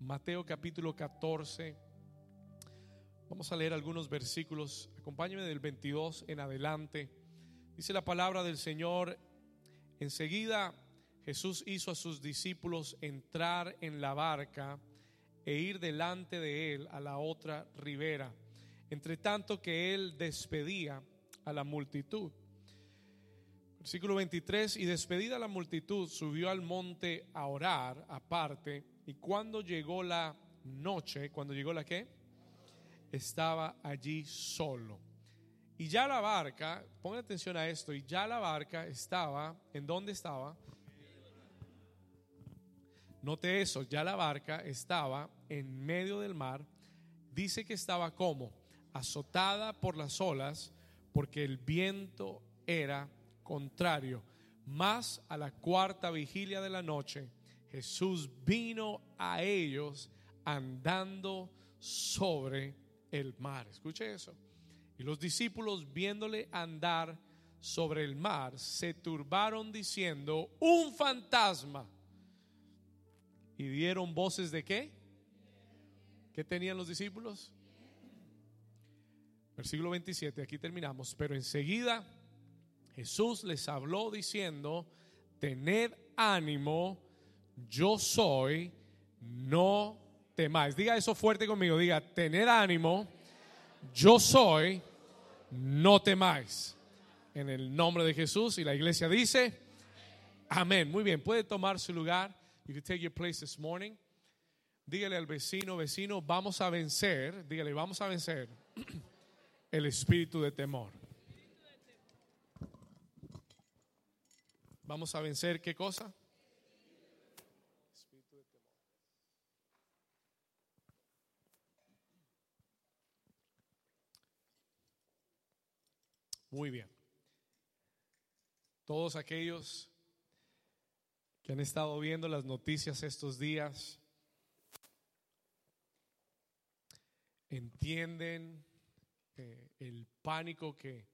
Mateo capítulo 14. Vamos a leer algunos versículos. Acompáñeme del 22 en adelante. Dice la palabra del Señor. Enseguida Jesús hizo a sus discípulos entrar en la barca e ir delante de él a la otra ribera, entre tanto que él despedía a la multitud. Versículo 23, y despedida la multitud, subió al monte a orar aparte, y cuando llegó la noche, cuando llegó la que, estaba allí solo. Y ya la barca, pongan atención a esto, y ya la barca estaba, ¿en dónde estaba? Note eso, ya la barca estaba en medio del mar. Dice que estaba como azotada por las olas porque el viento era contrario. Más a la cuarta vigilia de la noche, Jesús vino a ellos andando sobre el mar. Escuche eso. Y los discípulos viéndole andar sobre el mar se turbaron diciendo, un fantasma. Y dieron voces de qué? ¿Qué tenían los discípulos? Versículo 27, aquí terminamos. Pero enseguida Jesús les habló diciendo, tened ánimo, yo soy, no temáis. Diga eso fuerte conmigo, diga, tened ánimo, yo soy, no temáis. En el nombre de Jesús y la iglesia dice, amén. Muy bien, puede tomar su lugar. You take your place this morning. Dígale al vecino, vecino, vamos a vencer, dígale, vamos a vencer el espíritu de temor. Vamos a vencer qué cosa? Muy bien. Todos aquellos que han estado viendo las noticias estos días entienden eh, el pánico que,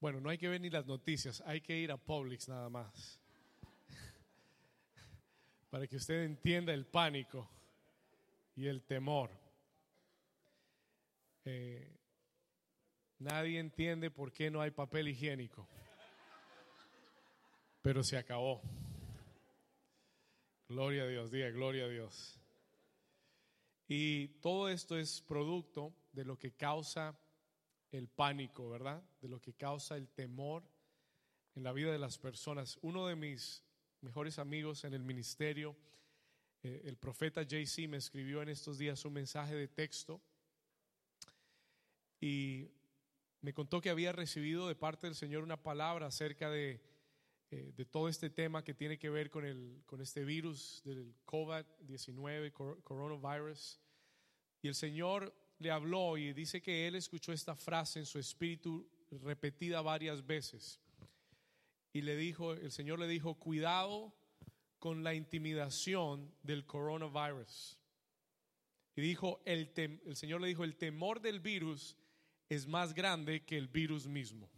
bueno, no hay que ver ni las noticias, hay que ir a Publix nada más. Para que usted entienda el pánico y el temor. Eh, nadie entiende por qué no hay papel higiénico. Pero se acabó. Gloria a Dios, diga gloria a Dios. Y todo esto es producto de lo que causa el pánico, ¿verdad? De lo que causa el temor en la vida de las personas. Uno de mis mejores amigos en el ministerio, eh, el profeta JC, me escribió en estos días un mensaje de texto y me contó que había recibido de parte del Señor una palabra acerca de, eh, de todo este tema que tiene que ver con, el, con este virus del COVID-19, coronavirus. Y el Señor le habló y dice que él escuchó esta frase en su espíritu repetida varias veces. Y le dijo, el Señor le dijo, cuidado con la intimidación del coronavirus. Y dijo, el, el Señor le dijo, el temor del virus es más grande que el virus mismo.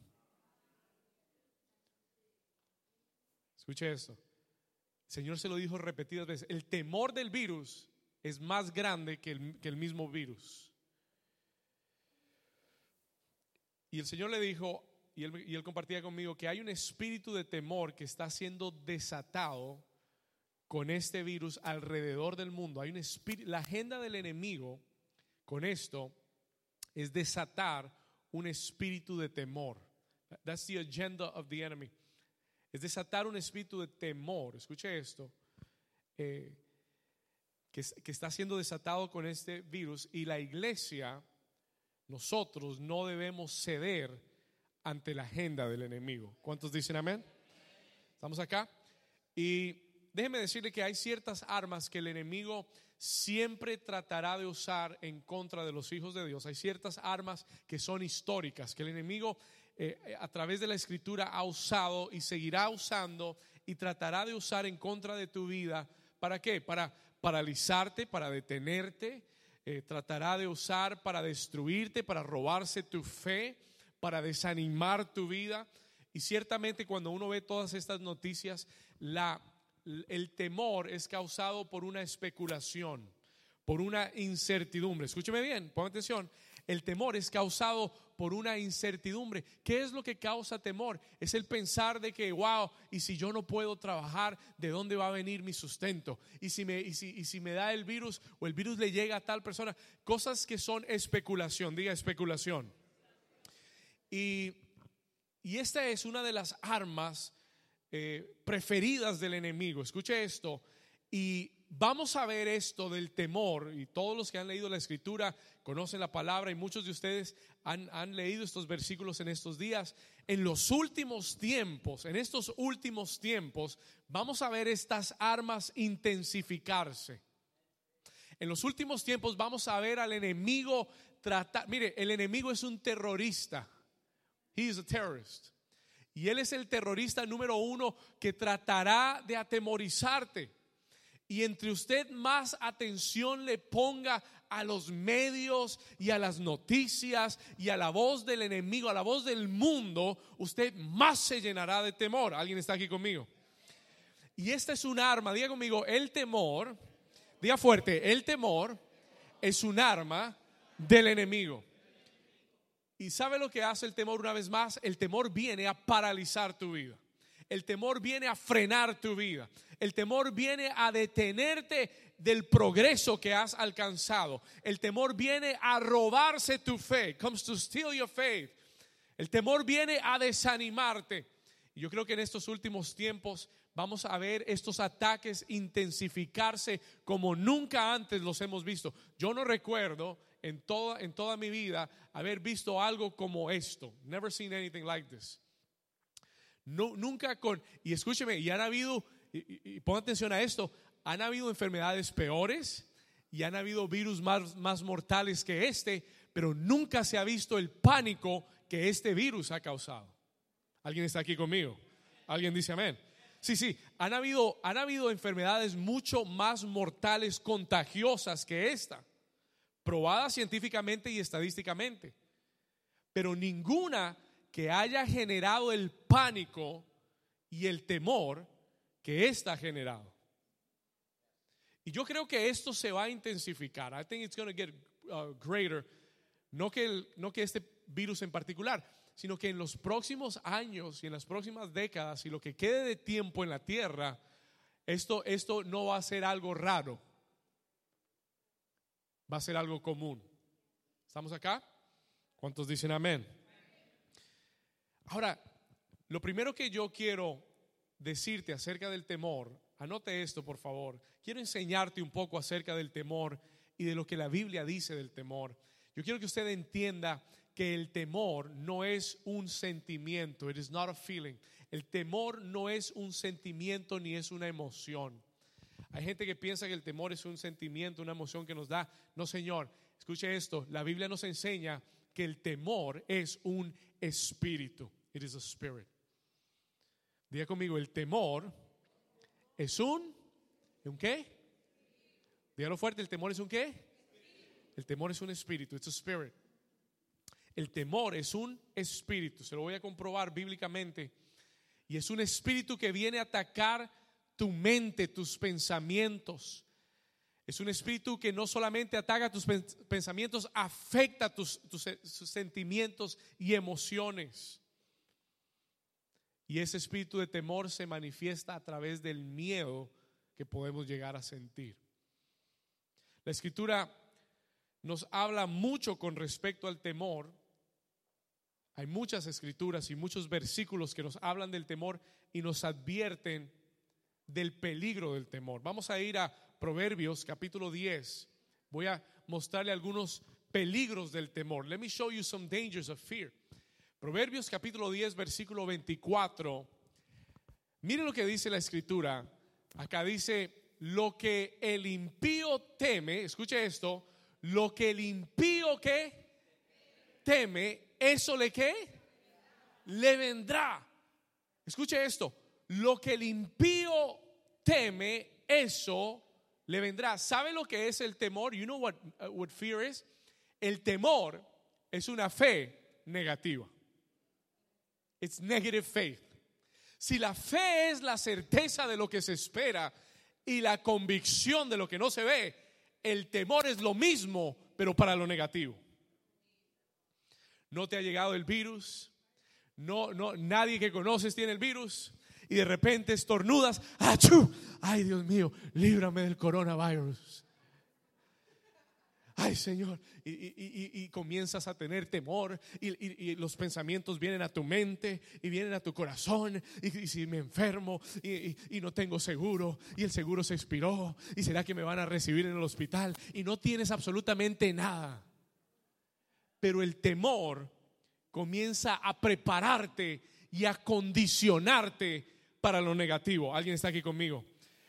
Escuche esto. El Señor se lo dijo repetidas veces. El temor del virus es más grande que el, que el mismo virus. Y el Señor le dijo, y él, compartía conmigo, que hay un espíritu de temor que está siendo desatado con este virus alrededor del mundo. Hay un espíritu, la agenda del enemigo con esto es desatar un espíritu de temor. That's the agenda of the enemy. Es desatar un espíritu de temor. Escuche esto. Eh, que, que está siendo desatado con este virus y la iglesia nosotros no debemos ceder ante la agenda del enemigo. ¿Cuántos dicen amén? ¿Estamos acá? Y déjeme decirle que hay ciertas armas que el enemigo siempre tratará de usar en contra de los hijos de Dios. Hay ciertas armas que son históricas, que el enemigo eh, a través de la escritura ha usado y seguirá usando y tratará de usar en contra de tu vida. ¿Para qué? Para paralizarte, para detenerte, eh, tratará de usar para destruirte, para robarse tu fe, para desanimar tu vida. Y ciertamente cuando uno ve todas estas noticias, la, el temor es causado por una especulación. por una incertidumbre. Escúcheme bien, ponga atención. El temor es causado por una incertidumbre. ¿Qué es lo que causa temor? Es el pensar de que, wow, y si yo no puedo trabajar, ¿de dónde va a venir mi sustento? Y si me, y si, y si me da el virus o el virus le llega a tal persona, cosas que son especulación, diga especulación. Y, y esta es una de las armas eh, preferidas del enemigo. Escuche esto. Y vamos a ver esto del temor. Y todos los que han leído la escritura conocen la palabra y muchos de ustedes han, han leído estos versículos en estos días. En los últimos tiempos, en estos últimos tiempos, vamos a ver estas armas intensificarse. En los últimos tiempos vamos a ver al enemigo tratar. Mire, el enemigo es un terrorista. He is a terrorist. Y Él es el terrorista número uno que tratará de atemorizarte. Y entre usted más atención le ponga a los medios y a las noticias y a la voz del enemigo, a la voz del mundo, usted más se llenará de temor. ¿Alguien está aquí conmigo? Y esta es un arma, diga conmigo, el temor, diga fuerte, el temor es un arma del enemigo. ¿Y sabe lo que hace el temor una vez más? El temor viene a paralizar tu vida. El temor viene a frenar tu vida. El temor viene a detenerte del progreso que has alcanzado. El temor viene a robarse tu fe. Comes to steal your faith. El temor viene a desanimarte. Y yo creo que en estos últimos tiempos vamos a ver estos ataques intensificarse como nunca antes los hemos visto. Yo no recuerdo en toda, en toda mi vida haber visto algo como esto. Never seen anything like this. No, nunca con, y escúcheme, y han habido, y, y, atención a esto, han habido enfermedades peores y han habido virus más, más mortales que este, pero nunca se ha visto el pánico que este virus ha causado. ¿Alguien está aquí conmigo? ¿Alguien dice amén? Sí, sí, han habido, han habido enfermedades mucho más mortales, contagiosas que esta probada científicamente y estadísticamente, pero ninguna que haya generado el pánico y el temor que ésta ha generado. Y yo creo que esto se va a intensificar. I think it's going to get uh, greater. No que, no que este virus en particular, sino que en los próximos años y en las próximas décadas y lo que quede de tiempo en la tierra, esto, esto no va a ser algo raro va a ser algo común. ¿Estamos acá? ¿Cuántos dicen amén? Ahora, lo primero que yo quiero decirte acerca del temor, anote esto por favor, quiero enseñarte un poco acerca del temor y de lo que la Biblia dice del temor. Yo quiero que usted entienda que el temor no es un sentimiento, it is not a feeling. El temor no es un sentimiento ni es una emoción. Hay gente que piensa que el temor es un sentimiento, una emoción que nos da. No, Señor, escuche esto. La Biblia nos enseña que el temor es un espíritu. It is a spirit. Diga conmigo, el temor es un, ¿un qué? Dígalo fuerte, el temor es un qué? El temor es un espíritu, it's a spirit. El temor es un espíritu, se lo voy a comprobar bíblicamente. Y es un espíritu que viene a atacar tu mente, tus pensamientos. Es un espíritu que no solamente ataca tus pensamientos, afecta tus, sentimientos y emociones. Y ese espíritu de temor se manifiesta a través del miedo que podemos llegar a sentir. La escritura nos habla mucho con respecto al temor. Hay muchas escrituras y muchos versículos que nos hablan del temor y nos advierten del peligro del temor. Vamos a ir a Proverbios capítulo 10. Voy a mostrarle algunos peligros del temor. Let me show you some dangers of fear. Proverbios capítulo 10, versículo 24. Mire lo que dice la escritura. Acá dice, lo que el impío teme, escuche esto, lo que el impío que teme, eso le que le vendrá. Escuche esto, lo que el impío teme, eso le vendrá. ¿Sabe lo que es el temor? You know what, uh, what fear is? El temor es una fe negativa. It's negative faith. Si la fe es la certeza de lo que se espera y la convicción de lo que no se ve, el temor es lo mismo, pero para lo negativo. No te ha llegado el virus, no, no, nadie que conoces tiene el virus y de repente estornudas, ¡achú! Ay, Dios mío, líbrame del coronavirus. Ay, Señor, y, comienzas a tener temor y, los pensamientos vienen a tu mente y vienen a tu corazón y, si me enfermo y, no tengo seguro y el seguro se expiró y será que me van a recibir en el hospital y no tienes absolutamente nada. Pero el temor comienza a prepararte y a condicionarte para lo negativo. ¿Alguien está aquí conmigo?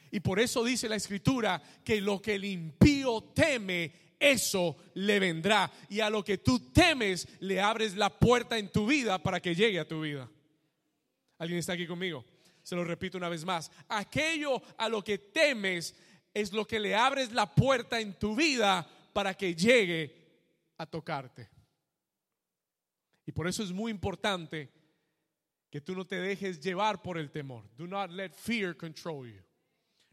Y por eso dice la escritura que lo que el impío teme, eso le vendrá. Y a lo que tú temes, le abres la puerta en tu vida para que llegue a tu vida. ¿Alguien está aquí conmigo? Se lo repito una vez más. Aquello a lo que temes es lo que le abres la puerta en tu vida para que llegue a tocarte. Y por eso es muy importante que tú no te dejes llevar por el temor. Do not let fear control you.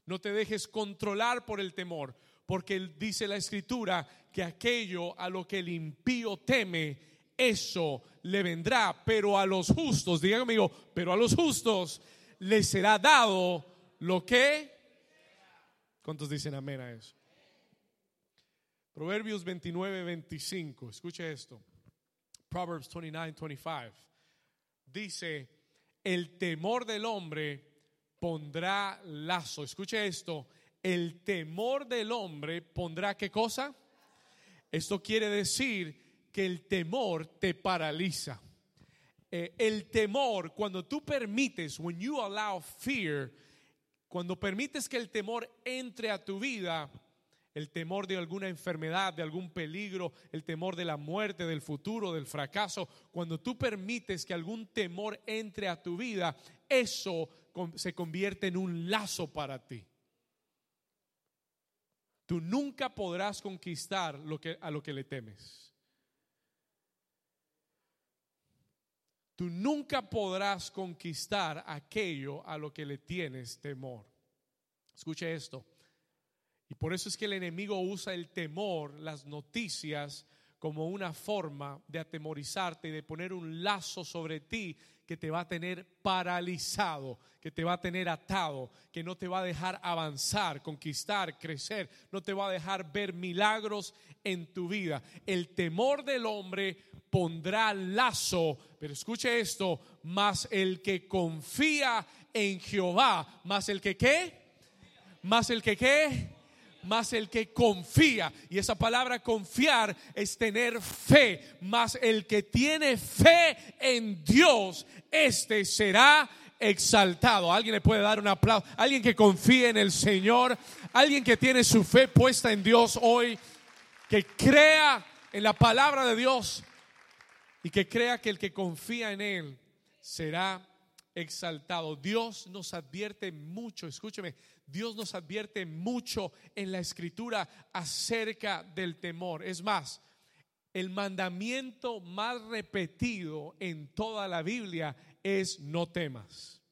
No te dejes controlar por el temor, porque dice la escritura que aquello a lo que el impío teme, eso le vendrá, pero a los justos, diga conmigo, pero a los justos les será dado lo que... ¿Cuántos dicen amén a eso? Proverbios 29, 25, escuche esto. Proverbs 29, 25. Dice, el temor del hombre pondrá lazo. Escuche esto, el temor del hombre pondrá qué cosa? Esto quiere decir que el temor te paraliza. Eh, el temor, cuando tú permites, when you allow fear, cuando permites que el temor entre a tu vida, el temor de alguna enfermedad, de algún peligro, el temor de la muerte, del futuro, del fracaso, cuando tú permites que algún temor entre a tu vida, eso se convierte en un lazo para ti. Tú nunca podrás conquistar a lo que le temes. Tú nunca podrás conquistar aquello a lo que le tienes temor. Escuche esto. Y por eso es que el enemigo usa el temor, las noticias, como una forma de atemorizarte y de poner un lazo sobre ti que te va a tener paralizado, que te va a tener atado, que no te va a dejar avanzar, conquistar, crecer, no te va a dejar ver milagros en tu vida. El temor del hombre pondrá lazo, pero escuche esto, más el que confía en Jehová, más el que qué, más el que qué más el que confía. Y esa palabra confiar es tener fe, más el que tiene fe en Dios, este será exaltado. Alguien le puede dar un aplauso. Alguien que confíe en el Señor, alguien que tiene su fe puesta en Dios hoy, que crea en la palabra de Dios y que crea que el que confía en Él será exaltado. Dios nos advierte mucho, escúcheme, Dios nos advierte mucho en la escritura acerca del temor. Es más, el mandamiento más repetido en toda la Biblia es no temas.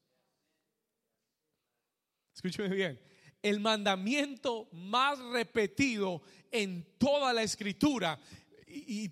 Escúcheme bien. El mandamiento más repetido en toda la escritura y,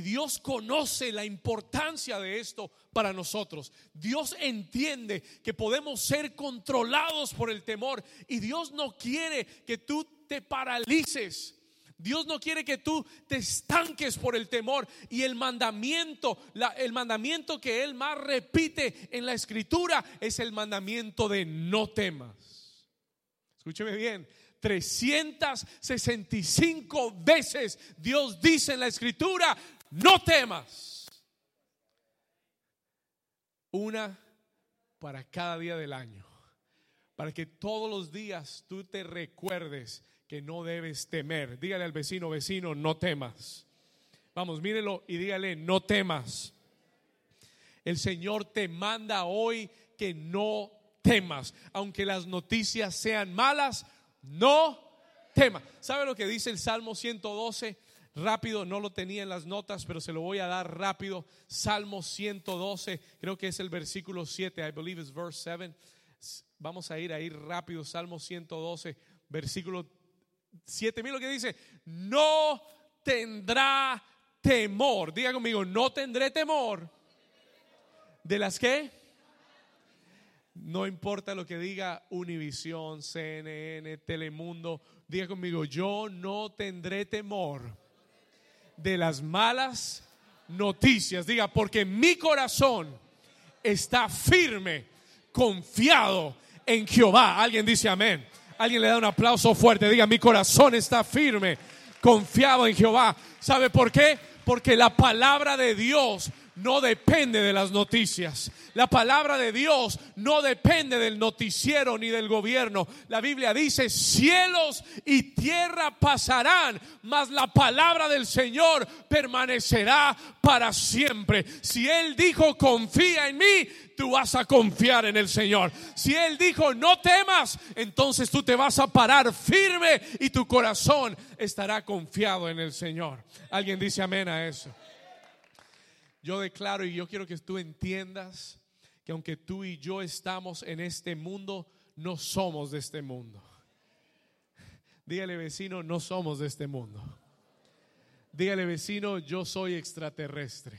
Dios conoce la importancia de esto para nosotros. Dios entiende que podemos ser controlados por el temor y Dios no quiere que tú te paralices. Dios no quiere que tú te estanques por el temor y el mandamiento, el mandamiento que Él más repite en la escritura es el mandamiento de no temas. Escúcheme bien, 365 veces Dios dice en la escritura, no temas. Una para cada día del año. Para que todos los días tú te recuerdes que no debes temer. Dígale al vecino, vecino, no temas. Vamos, mírelo y dígale, no temas. El Señor te manda hoy que no temas. Aunque las noticias sean malas, no tema. ¿Sabe lo que dice el Salmo 112? Rápido, no lo tenía en las notas, pero se lo voy a dar rápido. Salmo 112, creo que es el versículo 7, I believe it's verse 7. Vamos a ir ahí rápido, Salmo 112, versículo 7000 lo que dice, no tendrá temor. Diga conmigo, no tendré temor. ¿De las qué? No importa lo que diga Univisión, CNN, Telemundo. Diga conmigo, yo no tendré temor de las malas noticias. Diga, porque mi corazón está firme, confiado en Jehová. Alguien dice amén. Alguien le da un aplauso fuerte. Diga, mi corazón está firme, confiado en Jehová. ¿Sabe por qué? Porque la palabra de Dios no depende de las noticias. La palabra de Dios no depende del noticiero ni del gobierno. La Biblia dice, cielos y tierra pasarán, mas la palabra del Señor permanecerá para siempre. Si Él dijo, confía en mí, tú vas a confiar en el Señor. Si Él dijo, no temas, entonces tú te vas a parar firme y tu corazón estará confiado en el Señor. Alguien dice amén a eso. Yo declaro y yo quiero que tú entiendas que aunque tú y yo estamos en este mundo, no somos de este mundo. Dígale vecino, no somos de este mundo. Dígale vecino, yo soy extraterrestre.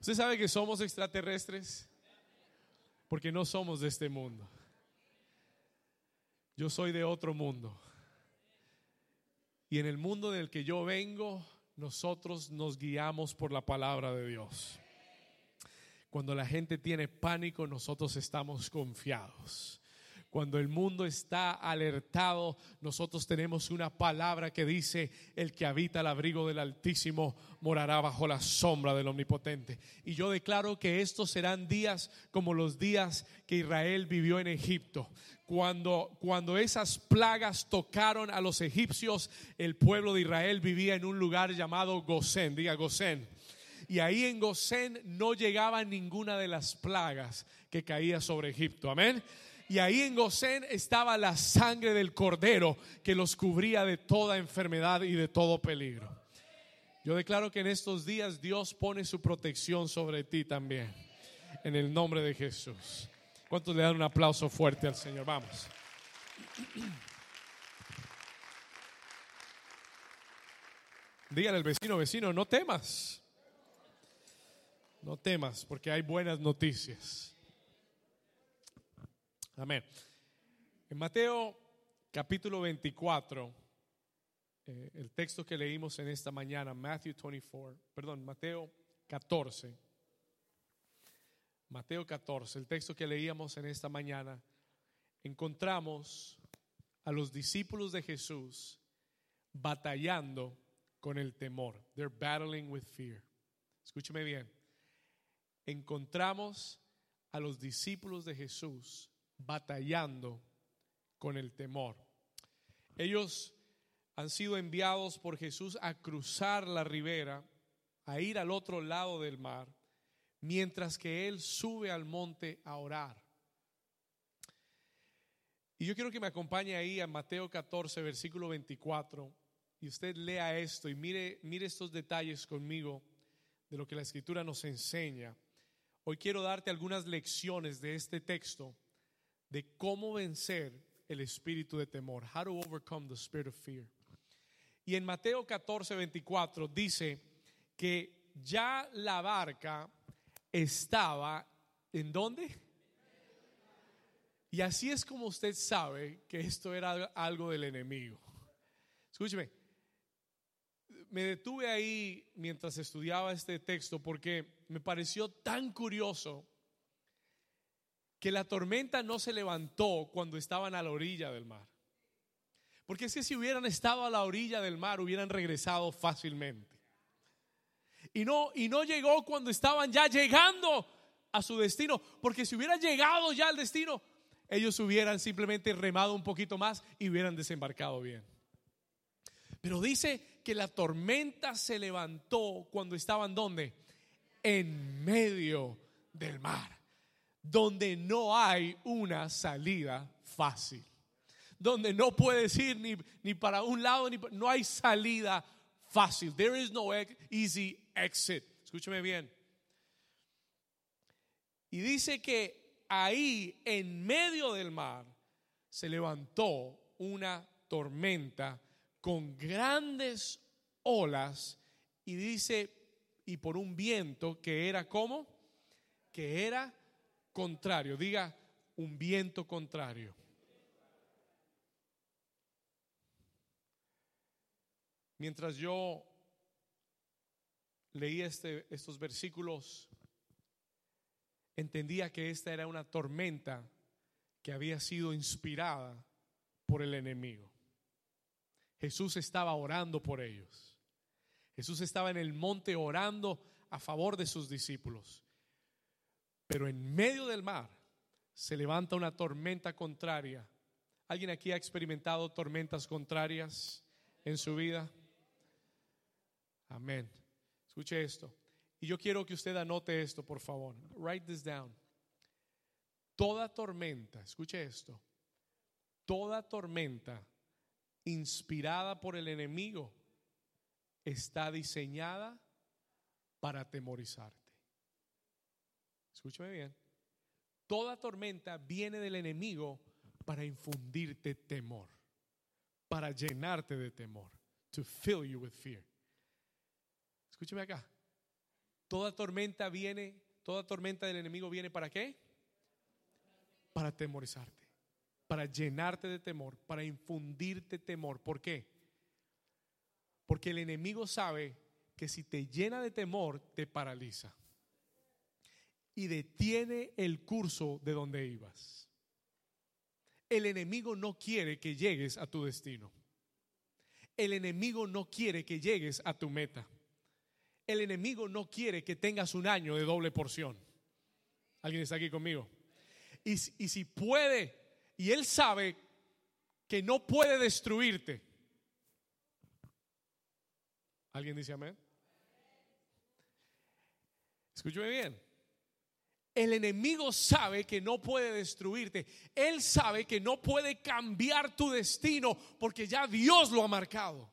¿Usted sabe que somos extraterrestres? Porque no somos de este mundo. Yo soy de otro mundo. Y en el mundo del que yo vengo, nosotros nos guiamos por la palabra de Dios. Cuando la gente tiene pánico, nosotros estamos confiados. Cuando el mundo está alertado, nosotros tenemos una palabra que dice, el que habita el abrigo del Altísimo morará bajo la sombra del Omnipotente. Y yo declaro que estos serán días como los días que Israel vivió en Egipto. Cuando, cuando esas plagas tocaron a los egipcios, el pueblo de Israel vivía en un lugar llamado Gosén, diga Gosén y ahí en Gosén no llegaba ninguna de las plagas que caía sobre Egipto. Amén. Y ahí en Gosén estaba la sangre del cordero que los cubría de toda enfermedad y de todo peligro. Yo declaro que en estos días Dios pone su protección sobre ti también. En el nombre de Jesús. ¿Cuántos le dan un aplauso fuerte al Señor? Vamos. Dígale al vecino, vecino, no temas. No temas, porque hay buenas noticias. Amén. En Mateo capítulo 24, eh, el texto que leímos en esta mañana, Matthew 24, perdón, Mateo 14. Mateo 14, el texto que leíamos en esta mañana, encontramos a los discípulos de Jesús batallando con el temor. They're battling with fear. Escúcheme bien encontramos a los discípulos de Jesús batallando con el temor. Ellos han sido enviados por Jesús a cruzar la ribera, a ir al otro lado del mar, mientras que Él sube al monte a orar. Y yo quiero que me acompañe ahí a Mateo 14, versículo 24, y usted lea esto y mire, mire estos detalles conmigo de lo que la escritura nos enseña. Hoy quiero darte algunas lecciones de este texto de cómo vencer el espíritu de temor. How to overcome the spirit of fear. Y en Mateo 14, 24 dice que ya la barca estaba en dónde? Y así es como usted sabe que esto era algo del enemigo. Escúcheme, me detuve ahí mientras estudiaba este texto porque me pareció tan curioso que la tormenta no se levantó cuando estaban a la orilla del mar. Porque es que si hubieran estado a la orilla del mar hubieran regresado fácilmente. Y no, y no llegó cuando estaban ya llegando a su destino. Porque si hubieran llegado ya al destino, ellos hubieran simplemente remado un poquito más y hubieran desembarcado bien. Pero dice que la tormenta se levantó cuando estaban donde? En medio del mar, donde no hay una salida fácil, donde no puedes ir ni, ni para un lado, ni no hay salida fácil. There is no easy exit. Escúcheme bien. Y dice que ahí en medio del mar se levantó una tormenta con grandes olas y dice, y por un viento que era como, que era contrario. Diga, un viento contrario. Mientras yo leí este, estos versículos, entendía que esta era una tormenta que había sido inspirada por el enemigo. Jesús estaba orando por ellos. Jesús estaba en el monte orando a favor de sus discípulos. Pero en medio del mar se levanta una tormenta contraria. ¿Alguien aquí ha experimentado tormentas contrarias en su vida? Amén. Escuche esto. Y yo quiero que usted anote esto, por favor. Write this down. Toda tormenta, escuche esto. Toda tormenta inspirada por el enemigo está diseñada para atemorizarte. Escúchame bien. Toda tormenta viene del enemigo para infundirte temor, para llenarte de temor, to fill you with fear. Escúchame acá. Toda tormenta viene, toda tormenta del enemigo viene para qué? Para atemorizarte para llenarte de temor, para infundirte temor. ¿Por qué? Porque el enemigo sabe que si te llena de temor, te paraliza y detiene el curso de donde ibas. El enemigo no quiere que llegues a tu destino. El enemigo no quiere que llegues a tu meta. El enemigo no quiere que tengas un año de doble porción. ¿Alguien está aquí conmigo? Y, si puede y Él sabe que no puede destruirte. ¿Alguien dice amén? Escúchame bien. El enemigo sabe que no puede destruirte. Él sabe que no puede cambiar tu destino porque ya Dios lo ha marcado.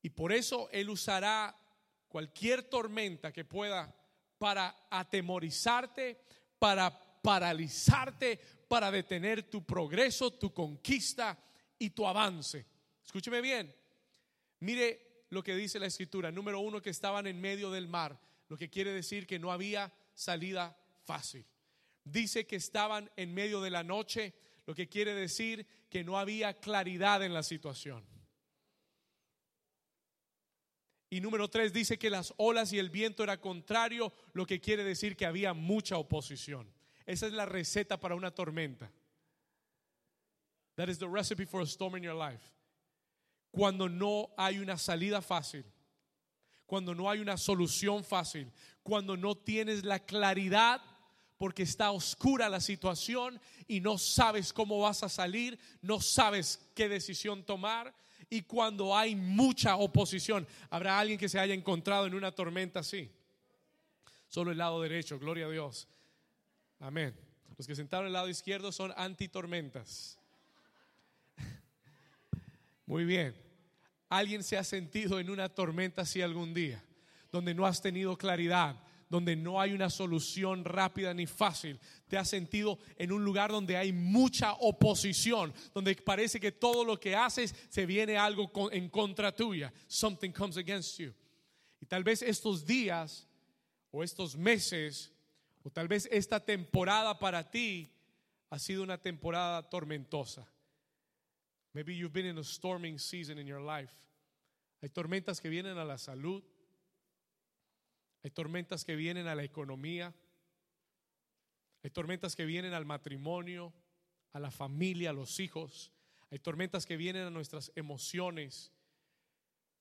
Y por eso Él usará cualquier tormenta que pueda para atemorizarte, para paralizarte, para detener tu progreso, tu conquista y tu avance. Escúcheme bien. Mire lo que dice la escritura. Número uno, que estaban en medio del mar, lo que quiere decir que no había salida fácil. Dice que estaban en medio de la noche, lo que quiere decir que no había claridad en la situación. Y número tres dice que las olas y el viento era contrario, lo que quiere decir que había mucha oposición. Esa es la receta para una tormenta. That is the recipe for a storm in your life. Cuando no hay una salida fácil, cuando no hay una solución fácil, cuando no tienes la claridad porque está oscura la situación y no sabes cómo vas a salir, no sabes qué decisión tomar y cuando hay mucha oposición. ¿Habrá alguien que se haya encontrado en una tormenta así? Solo el lado derecho, gloria a Dios. Amén. Los que sentaron al lado izquierdo son antitormentas. Muy bien. ¿Alguien se ha sentido en una tormenta así algún día? Donde no has tenido claridad, donde no hay una solución rápida ni fácil. Te has sentido en un lugar donde hay mucha oposición, donde parece que todo lo que haces se viene algo en contra tuya. Something comes against you. Y tal vez estos días o estos meses o tal vez esta temporada para ti ha sido una temporada tormentosa. Maybe you've been in a storming season in your life. Hay tormentas que vienen a la salud. Hay tormentas que vienen a la economía. Hay tormentas que vienen al matrimonio, a la familia, a los hijos. Hay tormentas que vienen a nuestras emociones.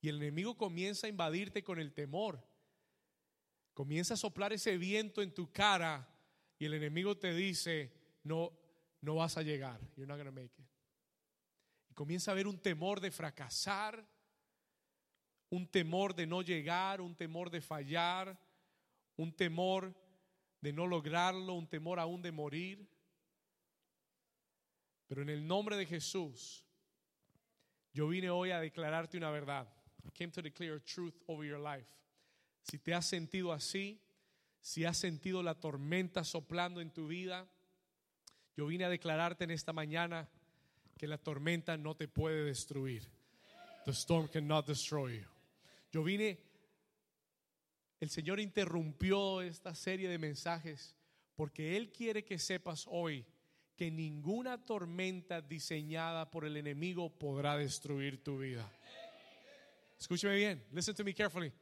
Y el enemigo comienza a invadirte con el temor. Comienza a soplar ese viento en tu cara y el enemigo te dice, no, no vas a llegar. You're not gonna make it. Comienza a haber un temor de fracasar, un temor de no llegar, un temor de fallar, un temor de no lograrlo, un temor aún de morir. Pero en el nombre de Jesús, yo vine hoy a declararte una verdad. I came to declare truth over your life. Si te has sentido así, si has sentido la tormenta soplando en tu vida, yo vine a declararte en esta mañana que la tormenta no te puede destruir. The storm cannot destroy you. Yo vine, el Señor interrumpió esta serie de mensajes porque Él quiere que sepas hoy que ninguna tormenta diseñada por el enemigo podrá destruir tu vida. Escúcheme bien, listen to me carefully.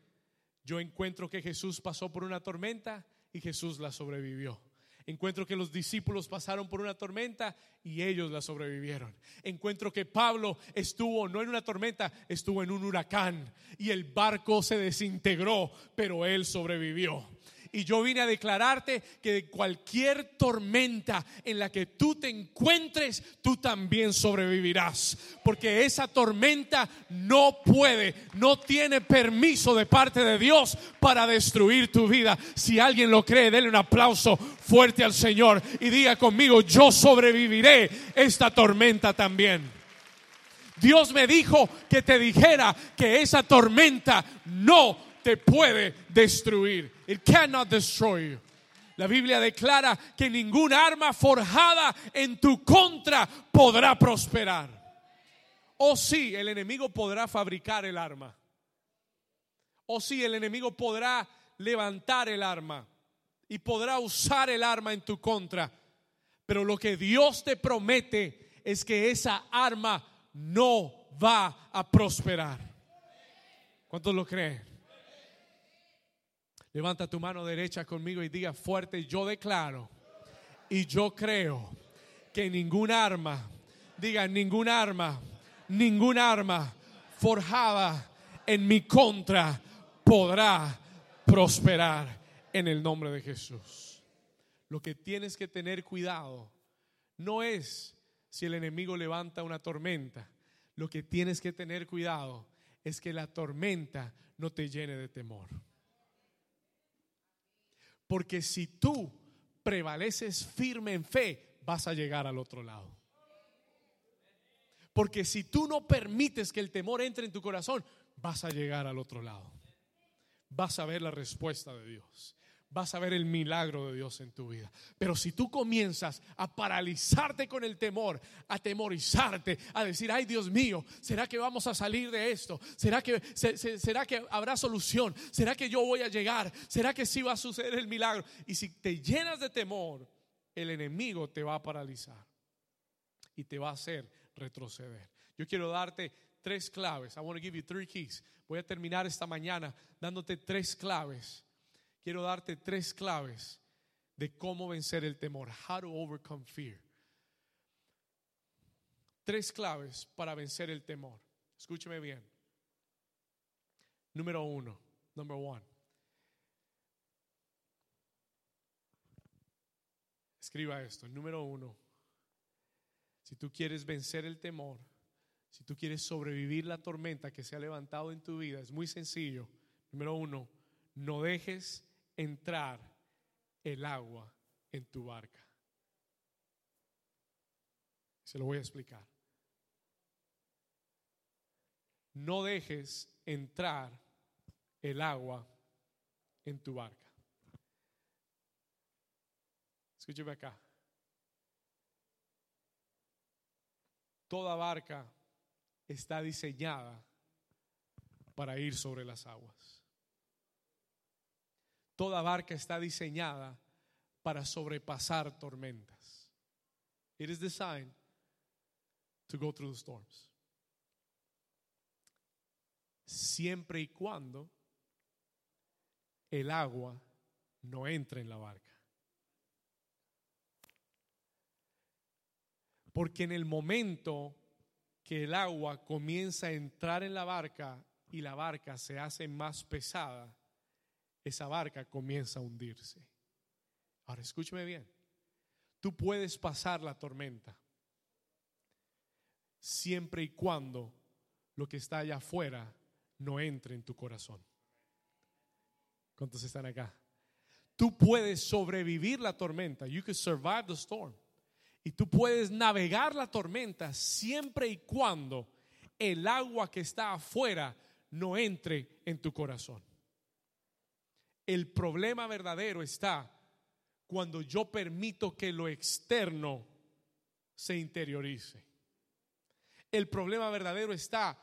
Yo encuentro que Jesús pasó por una tormenta y Jesús la sobrevivió. Encuentro que los discípulos pasaron por una tormenta y ellos la sobrevivieron. Encuentro que Pablo estuvo no en una tormenta, estuvo en un huracán y el barco se desintegró, pero él sobrevivió. Y yo vine a declararte que de cualquier tormenta en la que tú te encuentres, tú también sobrevivirás. Porque esa tormenta no puede, no tiene permiso de parte de Dios para destruir tu vida. Si alguien lo cree, denle un aplauso fuerte al Señor y diga conmigo, yo sobreviviré esta tormenta también. Dios me dijo que te dijera que esa tormenta no te puede destruir. It cannot destroy you. La Biblia declara que ninguna arma forjada en tu contra podrá prosperar. O sí, el enemigo podrá fabricar el arma. O sí, el enemigo podrá levantar el arma y podrá usar el arma en tu contra. Pero lo que Dios te promete es que esa arma no va a prosperar. ¿Cuántos lo creen? Levanta tu mano derecha conmigo y diga fuerte, yo declaro y yo creo que ningún arma, diga ningún arma, ningún arma forjada en mi contra podrá prosperar en el nombre de Jesús. Lo que tienes que tener cuidado no es si el enemigo levanta una tormenta. Lo que tienes que tener cuidado es que la tormenta no te llene de temor. Porque si tú prevaleces firme en fe, vas a llegar al otro lado. Porque si tú no permites que el temor entre en tu corazón, vas a llegar al otro lado. Vas a ver la respuesta de Dios vas a ver el milagro de Dios en tu vida. Pero si tú comienzas a paralizarte con el temor, a temorizarte, a decir, ay Dios mío, ¿será que vamos a salir de esto? ¿Será que, será que habrá solución? ¿Será que yo voy a llegar? ¿Será que sí va a suceder el milagro? Y si te llenas de temor, el enemigo te va a paralizar y te va a hacer retroceder. Yo quiero darte tres claves. I want to give you three keys. Voy a terminar esta mañana dándote tres claves quiero darte tres claves de cómo vencer el temor. How to overcome fear. Tres claves para vencer el temor. Escúcheme bien. Número uno. Number one. Escriba esto. Número uno. Si tú quieres vencer el temor, si tú quieres sobrevivir la tormenta que se ha levantado en tu vida, es muy sencillo. Número uno, no dejes entrar el agua en tu barca. Se lo voy a explicar. No dejes entrar el agua en tu barca. Escúcheme acá. Toda barca está diseñada para ir sobre las aguas. Toda barca está diseñada para sobrepasar tormentas. It is designed to go through the storms. Siempre y cuando el agua no entre en la barca. Porque en el momento que el agua comienza a entrar en la barca y la barca se hace más pesada, esa barca comienza a hundirse. Ahora escúcheme bien. Tú puedes pasar la tormenta siempre y cuando lo que está allá afuera no entre en tu corazón. ¿Cuántos están acá? Tú puedes sobrevivir la tormenta. You can survive the storm. Y tú puedes navegar la tormenta siempre y cuando el agua que está afuera no entre en tu corazón. El problema verdadero está cuando yo permito que lo externo se interiorice. El problema verdadero está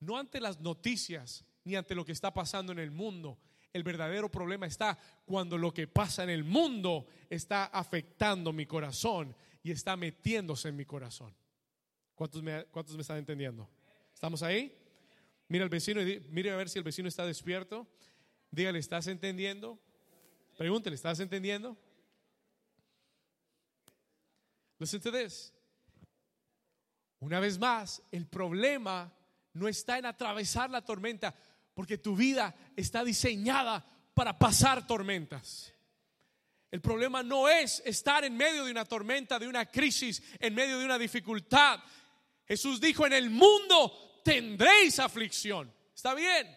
no ante las noticias ni ante lo que está pasando en el mundo. El verdadero problema está cuando lo que pasa en el mundo está afectando mi corazón y está metiéndose en mi corazón. ¿Cuántos me, cuántos me están entendiendo? ¿Estamos ahí? Mira al vecino y mire a ver si el vecino está despierto. Dígale, ¿estás entendiendo? Pregúntele, ¿estás entendiendo? Listen to this. Una vez más, el problema no está en atravesar la tormenta, porque tu vida está diseñada para pasar tormentas. El problema no es estar en medio de una tormenta, de una crisis, en medio de una dificultad. Jesús dijo, en el mundo tendréis aflicción. Está bien,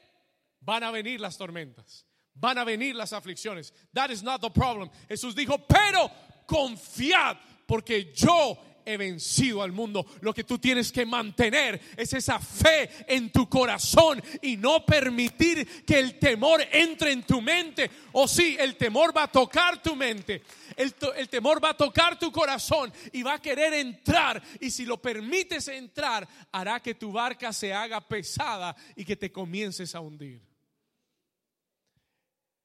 van a venir las tormentas, van a venir las aflicciones. That is not the problem. Jesús dijo, pero confiad, porque yo he vencido al mundo. Lo que tú tienes que mantener es esa fe en tu corazón y no permitir que el temor entre en tu mente. O si sí, el temor va a tocar tu mente. El, el, temor va a tocar tu corazón y va a querer entrar. Y si lo permites entrar, hará que tu barca se haga pesada y que te comiences a hundir.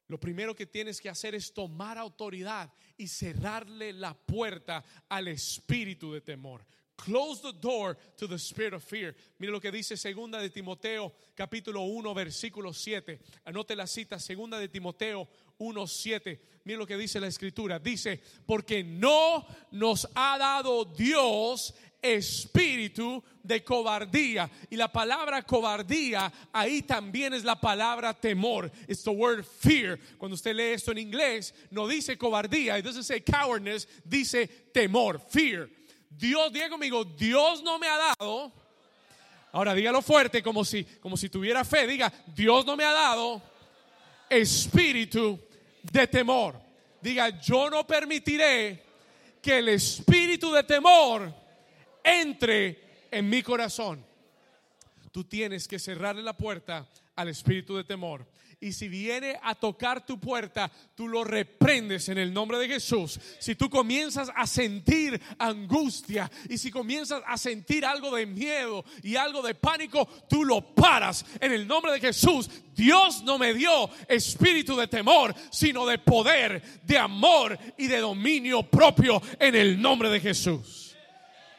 Lo primero que tienes que hacer es tomar autoridad y cerrarle la puerta al espíritu de temor. Close the door to the spirit of fear. Mire lo que dice segunda de Timoteo capítulo 1 versículo 7. Anote la cita segunda de Timoteo 1 7. Mire lo que dice la escritura. Dice, "Porque no nos ha dado Dios espíritu de cobardía. Y la palabra cobardía ahí también es la palabra temor. It's the word fear. Cuando usted lee esto en inglés, no dice cobardía, it doesn't say cowardness, dice temor, fear. Dios, diga conmigo, Dios no me ha dado. Ahora dígalo fuerte como si como si tuviera fe, diga, Dios no me ha dado espíritu de temor. Diga, yo no permitiré que el espíritu de temor entre en mi corazón. Tú tienes que cerrarle la puerta al espíritu de temor. Y si viene a tocar tu puerta, tú lo reprendes en el nombre de Jesús. Si tú comienzas a sentir angustia y si comienzas a sentir algo de miedo y algo de pánico, tú lo paras en el nombre de Jesús. Dios no me dio espíritu de temor, sino de poder, de amor y de dominio propio en el nombre de Jesús.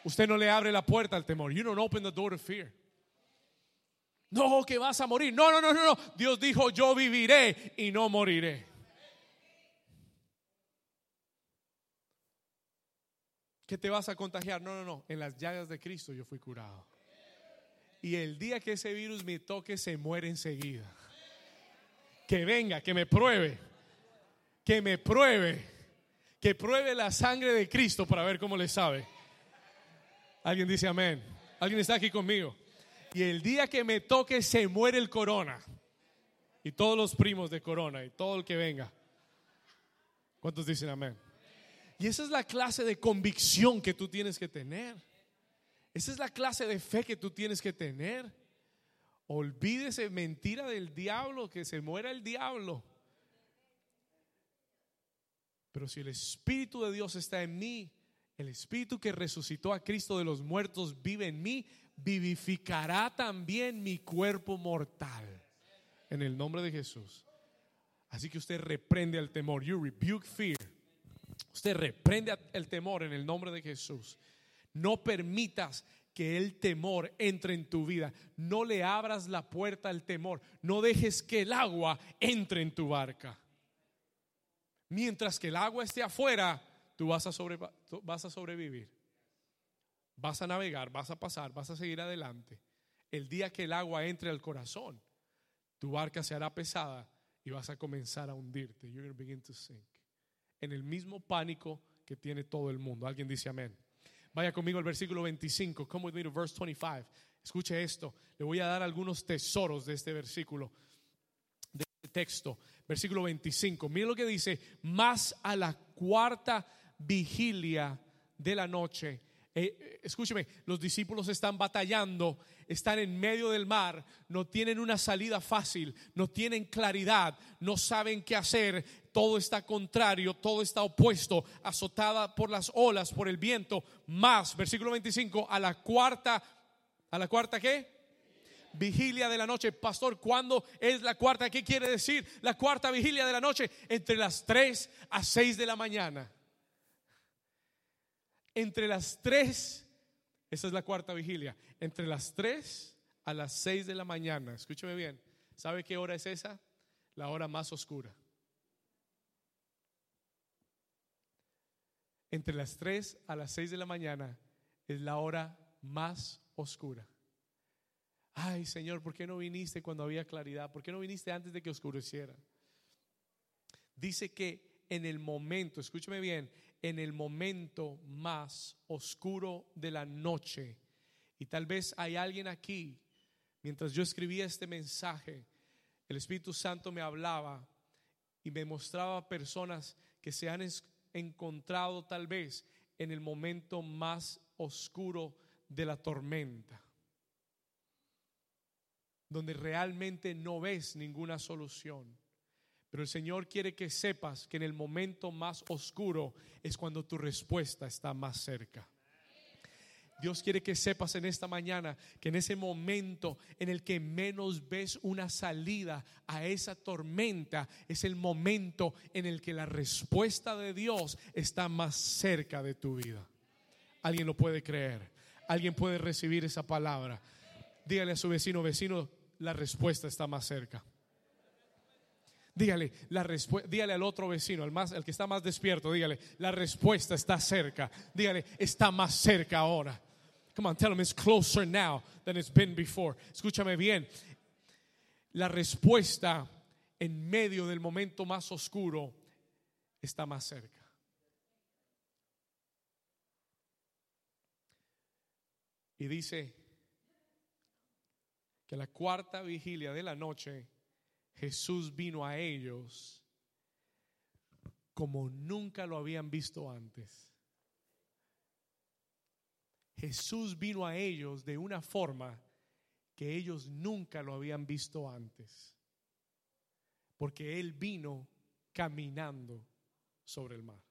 Usted no le abre la puerta al temor. You don't open the door to fear. No, que vas a morir. No, no, no, no, no. Dios dijo, yo viviré y no moriré. ¿Qué te vas a contagiar? No, no, no. En las llagas de Cristo yo fui curado. Y el día que ese virus me toque, se muere enseguida. Que venga, que me pruebe. Que me pruebe. Que pruebe la sangre de Cristo para ver cómo le sabe. Alguien dice amén. Alguien está aquí conmigo. Y el día que me toque se muere el corona. Y todos los primos de corona y todo el que venga. ¿Cuántos dicen amén? Y esa es la clase de convicción que tú tienes que tener. Esa es la clase de fe que tú tienes que tener. Olvídese mentira del diablo, que se muera el diablo. Pero si el Espíritu de Dios está en mí, el Espíritu que resucitó a Cristo de los muertos vive en mí, vivificará también mi cuerpo mortal. En el nombre de Jesús. Así que usted reprende el temor. You rebuke fear. Usted reprende el temor en el nombre de Jesús. No permitas que el temor entre en tu vida. No le abras la puerta al temor. No dejes que el agua entre en tu barca. Mientras que el agua esté afuera, tú vas a, sobrevivir. Vas a navegar, vas a pasar, vas a seguir adelante. El día que el agua entre al corazón, tu barca se hará pesada y vas a comenzar a hundirte. You're begin to sink. En el mismo pánico que tiene todo el mundo. Alguien dice amén. Vaya conmigo al versículo 25. Come with me to verse 25. Escuche esto. Le voy a dar algunos tesoros de este versículo, de este texto. Versículo 25. Mira lo que dice. Más a la cuarta vigilia de la noche. Eh, escúcheme, los discípulos están batallando, están en medio del mar, no tienen una salida fácil, no tienen claridad, no saben qué hacer, todo está contrario, todo está opuesto, azotada por las olas, por el viento, más, versículo 25, a la cuarta ¿A la cuarta qué? Vigilia de la noche. Pastor, ¿cuándo es la cuarta? ¿Qué quiere decir la cuarta vigilia de la noche? Entre las 3 a 6 de la mañana. Entre las 3, esa es la cuarta vigilia. Entre las 3 a las 6 de la mañana. Escúcheme bien. ¿Sabe qué hora es esa? La hora más oscura. Entre las 3 a las 6 de la mañana es la hora más oscura. Ay, Señor, ¿por qué no viniste cuando había claridad? ¿Por qué no viniste antes de que oscureciera? Dice que en el momento, escúcheme bien, en el momento más oscuro de la noche, y tal vez hay alguien aquí, mientras yo escribía este mensaje, el Espíritu Santo me hablaba y me mostraba personas que se han encontrado tal vez en el momento más oscuro de la tormenta, donde realmente no ves ninguna solución. Pero el Señor quiere que sepas que en el momento más oscuro es cuando tu respuesta está más cerca. Dios quiere que sepas en esta mañana que en ese momento en el que menos ves una salida a esa tormenta, es el momento en el que la respuesta de Dios está más cerca de tu vida. ¿Alguien lo puede creer? ¿Alguien puede recibir esa palabra? Dígale a su vecino, vecino, la respuesta está más cerca. Dígale, la dígale al otro vecino, al, más, el que está más despierto, dígale, la respuesta está cerca. Dígale, está más cerca ahora. Come on, tell him it's closer now than it's been before. Escúchame bien. La respuesta en medio del momento más oscuro está más cerca. Y dice que la cuarta vigilia de la noche Jesús vino a ellos como nunca lo habían visto antes. Jesús vino a ellos de una forma que ellos nunca lo habían visto antes. Porque Él vino caminando sobre el mar.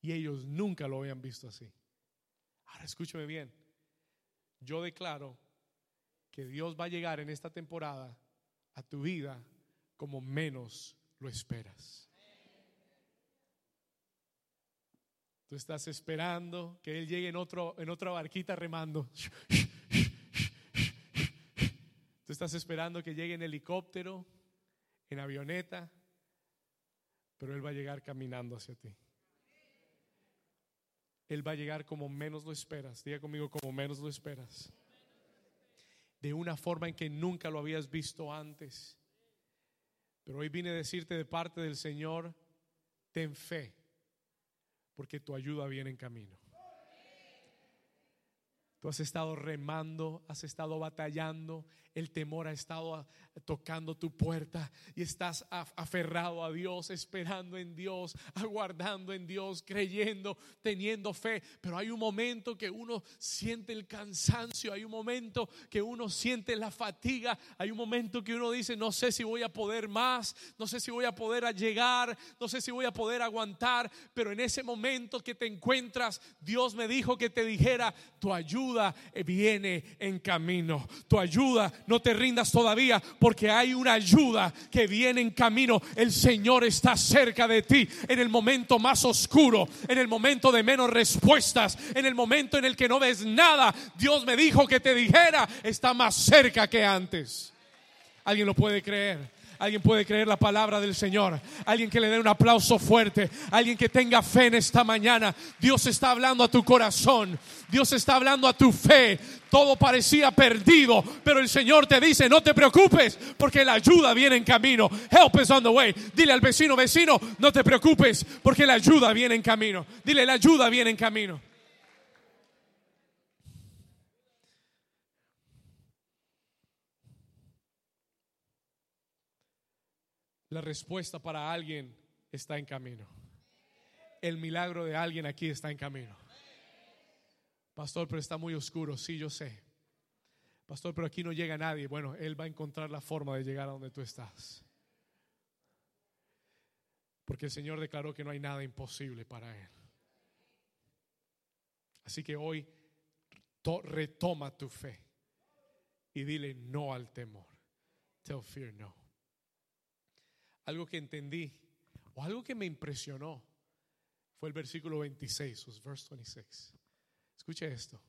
Y ellos nunca lo habían visto así. Ahora escúchame bien. Yo declaro que Dios va a llegar en esta temporada a tu vida como menos lo esperas. Tú estás esperando que Él llegue en, otro, en otra barquita remando. Tú estás esperando que llegue en helicóptero, en avioneta, pero Él va a llegar caminando hacia ti. Él va a llegar como menos lo esperas. Diga conmigo como menos lo esperas. De una forma en que nunca lo habías visto antes. Pero hoy vine a decirte de parte del Señor, ten fe porque tu ayuda viene en camino. Tú has estado remando, has estado batallando, el temor ha estado tocando tu puerta y estás aferrado a Dios, esperando en Dios, aguardando en Dios, creyendo, teniendo fe. Pero hay un momento que uno siente el cansancio, hay un momento que uno siente la fatiga, hay un momento que uno dice, no sé si voy a poder más, no sé si voy a poder llegar, no sé si voy a poder aguantar, pero en ese momento que te encuentras, Dios me dijo que te dijera, tu ayuda viene en camino, tu ayuda no te rindas todavía porque hay una ayuda que viene en camino. El Señor está cerca de ti en el momento más oscuro, en el momento de menos respuestas, en el momento en el que no ves nada. Dios me dijo que te dijera, está más cerca que antes. ¿Alguien lo puede creer? Alguien puede creer la palabra del Señor. Alguien que le dé un aplauso fuerte. Alguien que tenga fe en esta mañana. Dios está hablando a tu corazón. Dios está hablando a tu fe. Todo parecía perdido, pero el Señor te dice, no te preocupes, porque la ayuda viene en camino. Help is on the way. Dile al vecino, vecino, no te preocupes, porque la ayuda viene en camino. Dile, la ayuda viene en camino. La respuesta para alguien está en camino. El milagro de alguien aquí está en camino. Pastor, pero está muy oscuro. Sí, yo sé. Pastor, pero aquí no llega nadie. Bueno, Él va a encontrar la forma de llegar a donde tú estás. Porque el Señor declaró que no hay nada imposible para Él. Así que hoy to- retoma tu fe y dile no al temor. Tell fear no. Algo que entendí o algo que me impresionó fue el versículo 26, was verse 26. Escuche esto.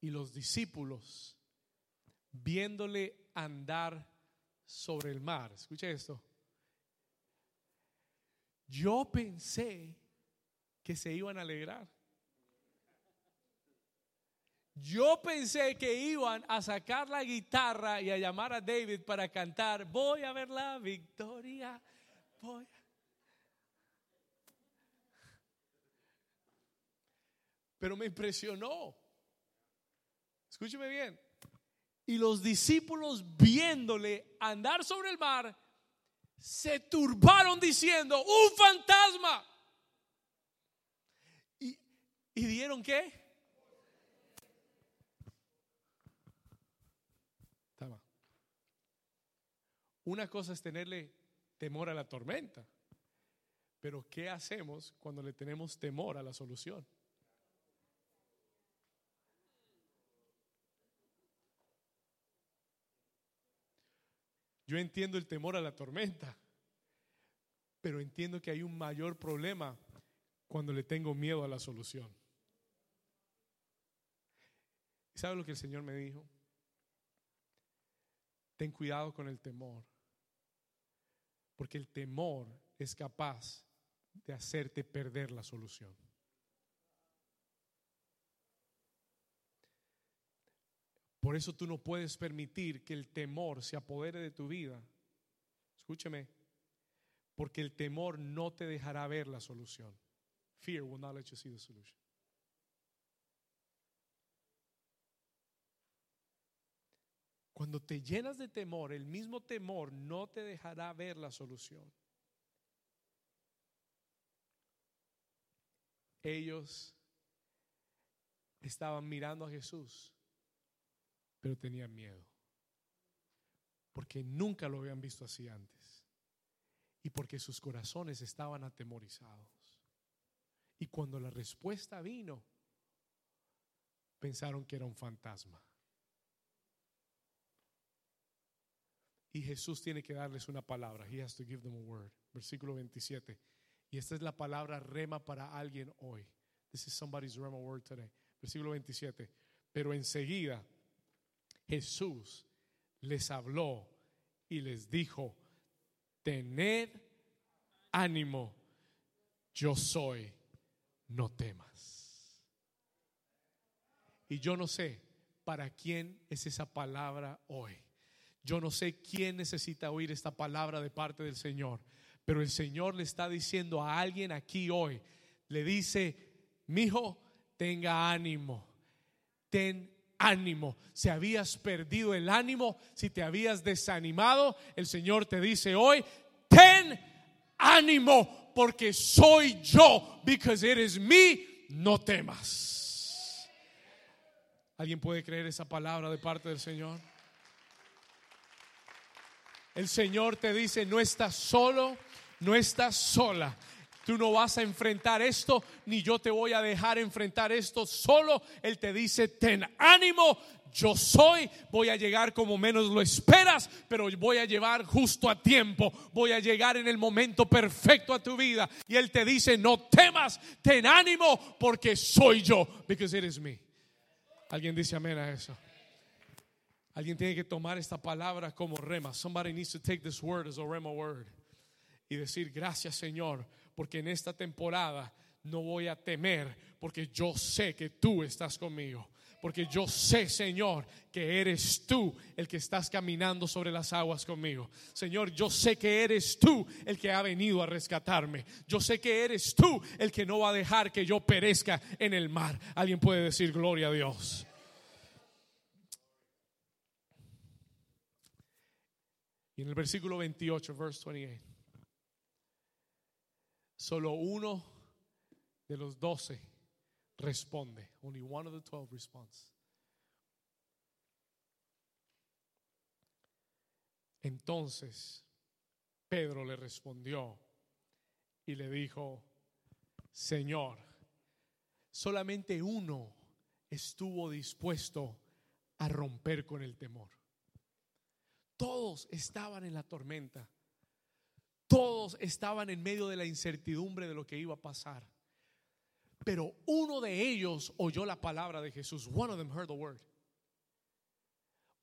Y los discípulos, viéndole andar sobre el mar, escuche esto. Yo pensé que se iban a alegrar. Yo pensé que iban a sacar la guitarra y a llamar a David para cantar, voy a ver la victoria. Voy. Pero me impresionó. Escúcheme bien. Y los discípulos viéndole andar sobre el mar, se turbaron diciendo, un fantasma. ¿Y, y dieron qué? Una cosa es tenerle temor a la tormenta, pero ¿qué hacemos cuando le tenemos temor a la solución? Yo entiendo el temor a la tormenta, pero entiendo que hay un mayor problema cuando le tengo miedo a la solución. ¿Y sabe lo que el Señor me dijo? Ten cuidado con el temor, porque el temor es capaz de hacerte perder la solución. Por eso tú no puedes permitir que el temor se apodere de tu vida. Escúcheme, porque el temor no te dejará ver la solución. Fear will not let you see the solution. Cuando te llenas de temor, el mismo temor no te dejará ver la solución. Ellos estaban mirando a Jesús, pero tenían miedo, porque nunca lo habían visto así antes y porque sus corazones estaban atemorizados. Y cuando la respuesta vino, pensaron que era un fantasma. Y Jesús tiene que darles una palabra. He has to give them a word. Versículo 27. Y esta es la palabra rema para alguien hoy. This is somebody's rema word today. Versículo 27. Pero enseguida Jesús les habló y les dijo, tened ánimo, yo soy, no temas. Y yo no sé para quién es esa palabra hoy. Yo no sé quién necesita oír esta palabra de parte del Señor, pero el Señor le está diciendo a alguien aquí hoy, le dice, mi hijo, tenga ánimo, ten ánimo. Si habías perdido el ánimo, si te habías desanimado, el Señor te dice hoy, ten ánimo, porque soy yo, because it is me, no temas. ¿Alguien puede creer esa palabra de parte del Señor? El Señor te dice, no estás solo, no estás sola. Tú no vas a enfrentar esto, ni yo te voy a dejar enfrentar esto solo. Él te dice, ten ánimo, yo soy, voy a llegar como menos lo esperas, pero voy a llevar justo a tiempo, voy a llegar en el momento perfecto a tu vida. Y Él te dice, no temas, ten ánimo, porque soy yo, because it is me. ¿Alguien dice amén a eso? Alguien tiene que tomar esta palabra como rema. Somebody needs to take this word as a rema word. Y decir, gracias Señor, porque en esta temporada no voy a temer, porque yo sé que tú estás conmigo. Porque yo sé, Señor, que eres tú el que estás caminando sobre las aguas conmigo. Señor, yo sé que eres tú el que ha venido a rescatarme. Yo sé que eres tú el que no va a dejar que yo perezca en el mar. Alguien puede decir gloria a Dios. Y en el versículo 28, verse 28, solo uno de los doce responde. Only one of the twelve responds. Entonces Pedro le respondió y le dijo, Señor, solamente uno estuvo dispuesto a romper con el temor. Todos estaban en la tormenta. Todos estaban en medio de la incertidumbre de lo que iba a pasar. Pero uno de ellos oyó la palabra de Jesús. One of them heard the word.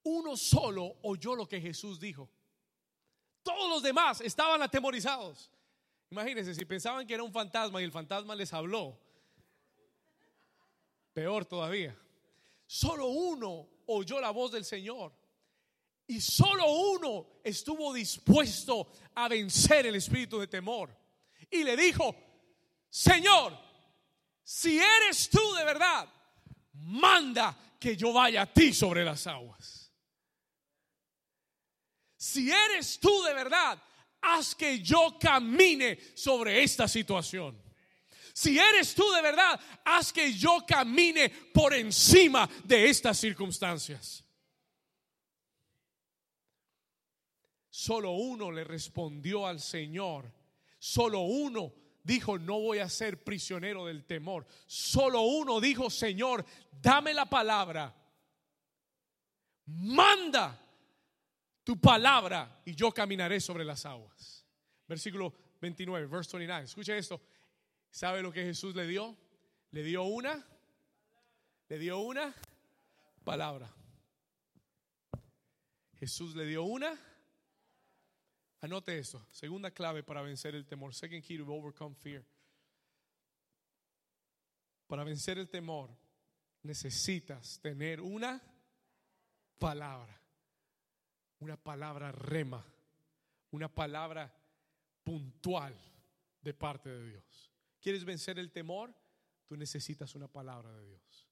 Uno solo oyó lo que Jesús dijo. Todos los demás estaban atemorizados. Imagínense, si pensaban que era un fantasma y el fantasma les habló, peor todavía. Solo uno oyó la voz del Señor. Y solo uno estuvo dispuesto a vencer el espíritu de temor. Y le dijo, Señor, si eres tú de verdad, manda que yo vaya a ti sobre las aguas. Si eres tú de verdad, haz que yo camine sobre esta situación. Si eres tú de verdad, haz que yo camine por encima de estas circunstancias. Solo uno le respondió al Señor. Solo uno dijo, no voy a ser prisionero del temor. Solo uno dijo, Señor, dame la palabra. Manda tu palabra y yo caminaré sobre las aguas. Versículo 29, verse 29. Escuche esto. ¿Sabe lo que Jesús le dio? Le dio una, le dio una palabra. Jesús le dio una. Anote esto. Segunda clave para vencer el temor. Second key to overcome fear. Para vencer el temor necesitas tener una palabra una palabra rema, una palabra puntual de parte de Dios. ¿Quieres vencer el temor? Tú necesitas una palabra de Dios.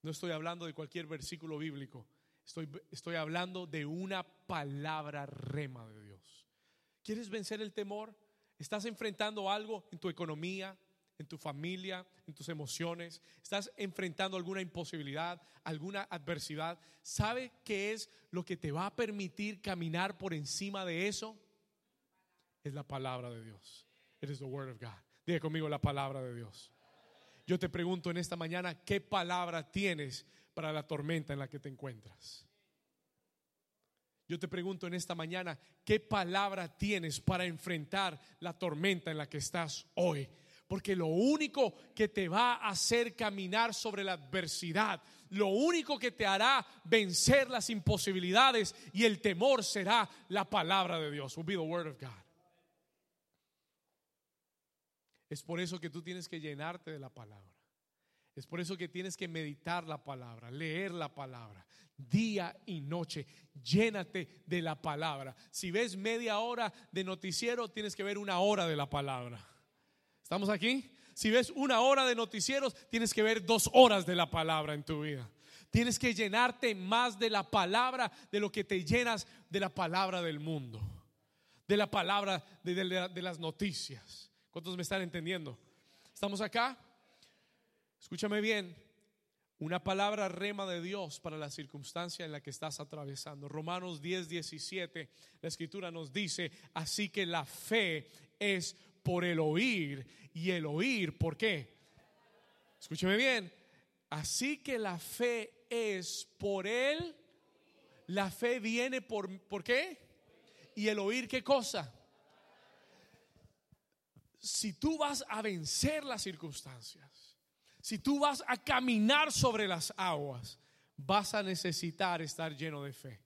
No estoy hablando de cualquier versículo bíblico, estoy, estoy hablando de una palabra rema de Dios. ¿Quieres vencer el temor? ¿Estás enfrentando algo en tu economía, en tu familia, en tus emociones, estás enfrentando alguna imposibilidad, alguna adversidad, ¿sabe qué es lo que te va a permitir caminar por encima de eso? Es la palabra de Dios. It is the word of God. Diga conmigo la palabra de Dios. Yo te pregunto en esta mañana, ¿qué palabra tienes para la tormenta en la que te encuentras? Yo te pregunto en esta mañana, ¿qué palabra tienes para enfrentar la tormenta en la que estás hoy? Porque lo único que te va a hacer caminar sobre la adversidad, lo único que te hará vencer las imposibilidades y el temor será la palabra de Dios. Will be the word of God. Es por eso que tú tienes que llenarte de la palabra. Es por eso que tienes que meditar la palabra, leer la palabra, día y noche. Llénate de la palabra. Si ves media hora de noticiero, tienes que ver una hora de la palabra. ¿Estamos aquí? Si ves una hora de noticieros, tienes que ver dos horas de la palabra en tu vida. Tienes que llenarte más de la palabra de lo que te llenas de la palabra del mundo, de la palabra de, las noticias. ¿Cuántos me están entendiendo? ¿Estamos acá? Escúchame bien. Una palabra rema de Dios para la circunstancia en la que estás atravesando. Romanos 10, 17, la escritura nos dice, así que la fe es por el oír y el oír, ¿por qué? Escúcheme bien. Así que la fe es por él. La fe viene por, ¿por qué? Y el oír, ¿qué cosa? Si tú vas a vencer las circunstancias, si tú vas a caminar sobre las aguas, vas a necesitar estar lleno de fe.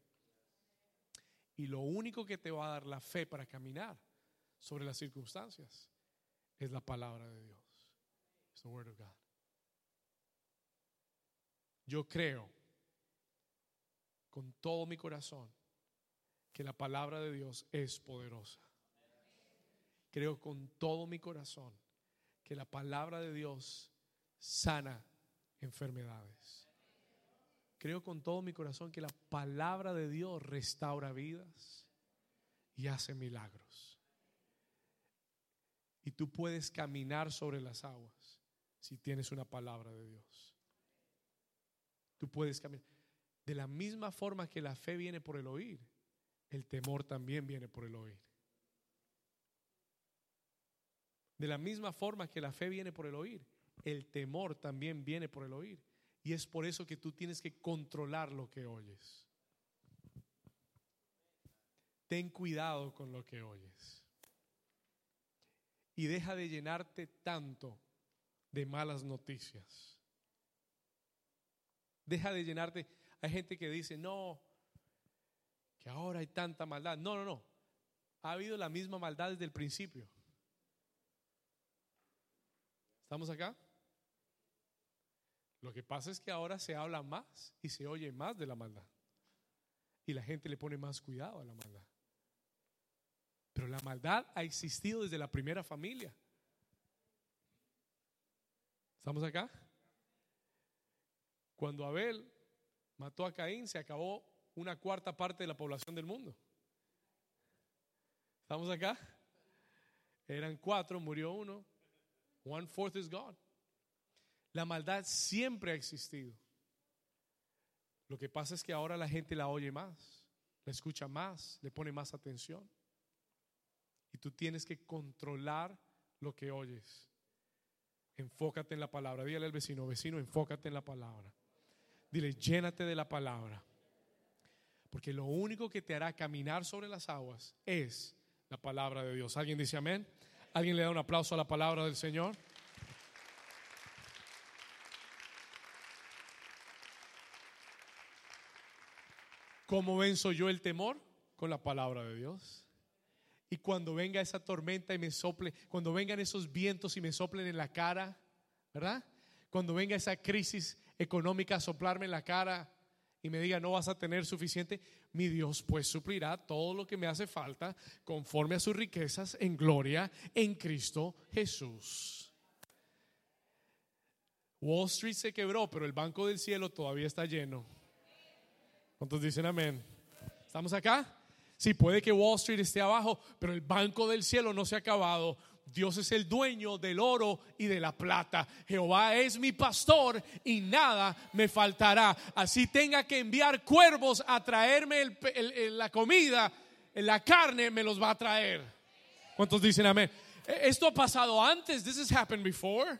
Y lo único que te va a dar la fe para caminar sobre las circunstancias es la palabra de Dios. Es the word of God. Yo creo con todo mi corazón que la palabra de Dios es poderosa. Creo con todo mi corazón que la palabra de Dios sana enfermedades. Creo con todo mi corazón que la palabra de Dios restaura vidas y hace milagros. Y tú puedes caminar sobre las aguas si tienes una palabra de Dios. Tú puedes caminar. De la misma forma que la fe viene por el oír, el temor también viene por el oír. De la misma forma que la fe viene por el oír, el temor también viene por el oír. Y es por eso que tú tienes que controlar lo que oyes. Ten cuidado con lo que oyes. Y deja de llenarte tanto de malas noticias. Deja de llenarte. Hay gente que dice, no, que ahora hay tanta maldad. No, no, no. Ha habido la misma maldad desde el principio. ¿Estamos acá? Lo que pasa es que ahora se habla más y se oye más de la maldad. Y la gente le pone más cuidado a la maldad. Pero la maldad ha existido desde la primera familia. ¿Estamos acá? Cuando Abel mató a Caín, se acabó una cuarta parte de la población del mundo. ¿Estamos acá? Eran cuatro, murió uno. One fourth is God. La maldad siempre ha existido. Lo que pasa es que ahora la gente la oye más, la escucha más, le pone más atención. Y tú tienes que controlar lo que oyes. Enfócate en la palabra. Dígale al vecino, vecino, enfócate en la palabra. Dile, llénate de la palabra. Porque lo único que te hará caminar sobre las aguas es la palabra de Dios. ¿Alguien dice amén? ¿Alguien le da un aplauso a la palabra del Señor? ¿Cómo venzo yo el temor? Con la palabra de Dios. Y cuando venga esa tormenta y me sople, cuando vengan esos vientos y me soplen en la cara, ¿verdad? Cuando venga esa crisis económica a soplarme en la cara y me diga no vas a tener suficiente, mi Dios pues suplirá todo lo que me hace falta conforme a sus riquezas en gloria en Cristo Jesús. Wall Street se quebró, pero el Banco del Cielo todavía está lleno. ¿Cuántos dicen amén? ¿Estamos acá? Sí, puede que Wall Street esté abajo, pero el banco del cielo no se ha acabado. Dios es el dueño del oro y de la plata. Jehová es mi pastor y nada me faltará. Así tenga que enviar cuervos a traerme la comida, la carne me los va a traer. ¿Cuántos dicen amén? E, esto ha pasado antes. This has happened before.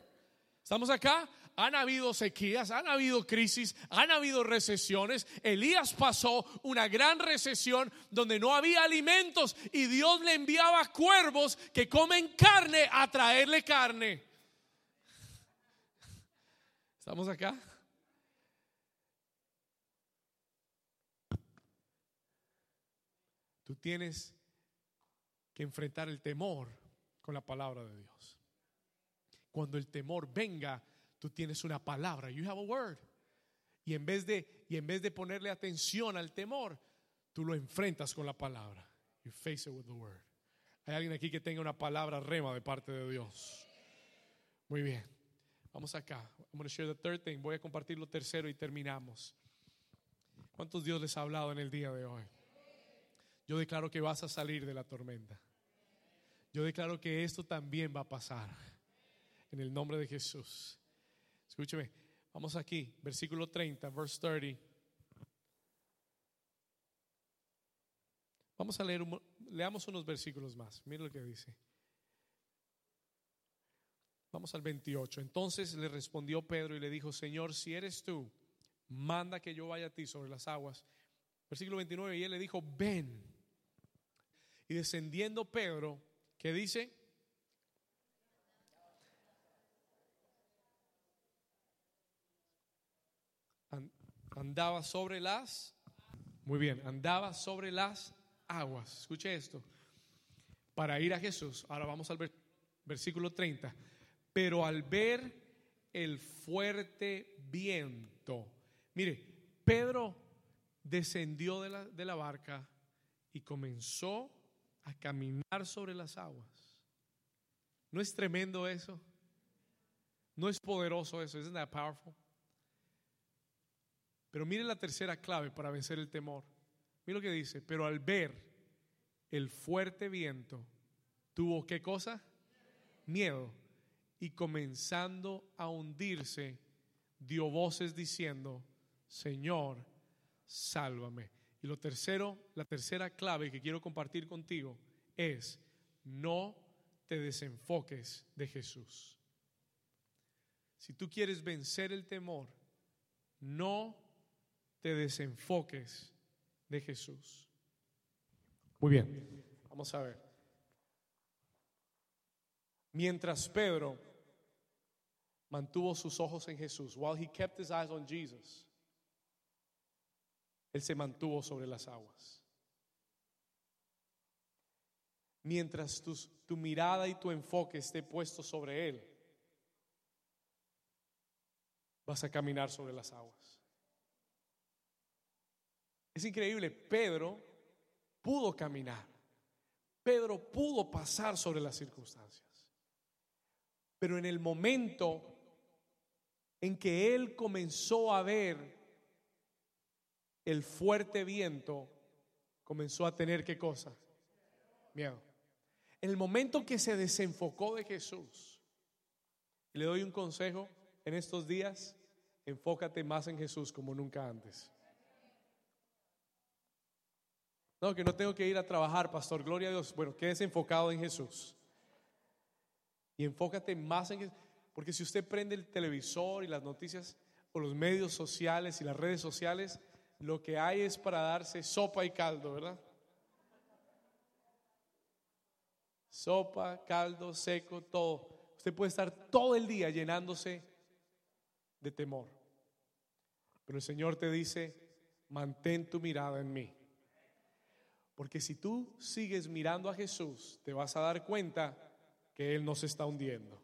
¿Estamos acá? Han habido sequías, han habido crisis, han habido recesiones. Elías pasó una gran recesión donde no había alimentos y Dios le enviaba cuervos que comen carne a traerle carne. ¿Estamos acá? Tú tienes que enfrentar el temor con la palabra de Dios. Cuando el temor venga, tú tienes una palabra, you have a word. Y en vez de y en vez de ponerle atención al temor, tú lo enfrentas con la palabra. You face it with the word. Hay alguien aquí que tenga una palabra rema de parte de Dios. Muy bien. Vamos acá. I'm going to share the third thing. Voy a compartir lo tercero y terminamos. ¿Cuántos Dios les ha hablado en el día de hoy? Yo declaro que vas a salir de la tormenta. Yo declaro que esto también va a pasar. En el nombre de Jesús. Escúcheme, vamos aquí, versículo 30, verse 30. Vamos a leer, leamos unos versículos más. Mira lo que dice. Vamos al 28. Entonces le respondió Pedro y le dijo, Señor, si eres tú, manda que yo vaya a ti sobre las aguas. Versículo 29, y él le dijo, ven. Y descendiendo Pedro, ¿qué dice? Andaba sobre las, muy bien, andaba sobre las aguas. Escuche esto. Para ir a Jesús, ahora vamos al versículo 30. Pero al ver el fuerte viento, mire, Pedro descendió de la, de la barca y comenzó a caminar sobre las aguas. ¿No es tremendo eso? ¿No es poderoso eso? ¿Isn't that powerful? Pero mire la tercera clave para vencer el temor. Mire lo que dice, pero al ver el fuerte viento, tuvo qué cosa? Miedo. Y comenzando a hundirse, dio voces diciendo, Señor, sálvame. Y lo tercero, la tercera clave que quiero compartir contigo es, no te desenfoques de Jesús. Si tú quieres vencer el temor, no te desenfoques de Jesús. Muy bien, vamos a ver. Mientras Pedro mantuvo sus ojos en Jesús, while he kept his eyes on Jesus, él se mantuvo sobre las aguas. Mientras tu, tu mirada y tu enfoque esté puesto sobre Él, vas a caminar sobre las aguas. Es increíble, Pedro pudo caminar. Pedro pudo pasar sobre las circunstancias. Pero en el momento en que él comenzó a ver el fuerte viento, comenzó a tener qué cosa? Miedo. En el momento que se desenfocó de Jesús, y le doy un consejo en estos días, enfócate más en Jesús como nunca antes. No, que no tengo que ir a trabajar, pastor, gloria a Dios. Bueno, quédese enfocado en Jesús. Y enfócate más en Jesús. Porque si usted prende el televisor y las noticias o los medios sociales y las redes sociales, lo que hay es para darse sopa y caldo, ¿verdad? Sopa, caldo, seco, todo. Usted puede estar todo el día llenándose de temor. Pero el Señor te dice, mantén tu mirada en mí. Porque si tú sigues mirando a Jesús, te vas a dar cuenta que Él no se está hundiendo.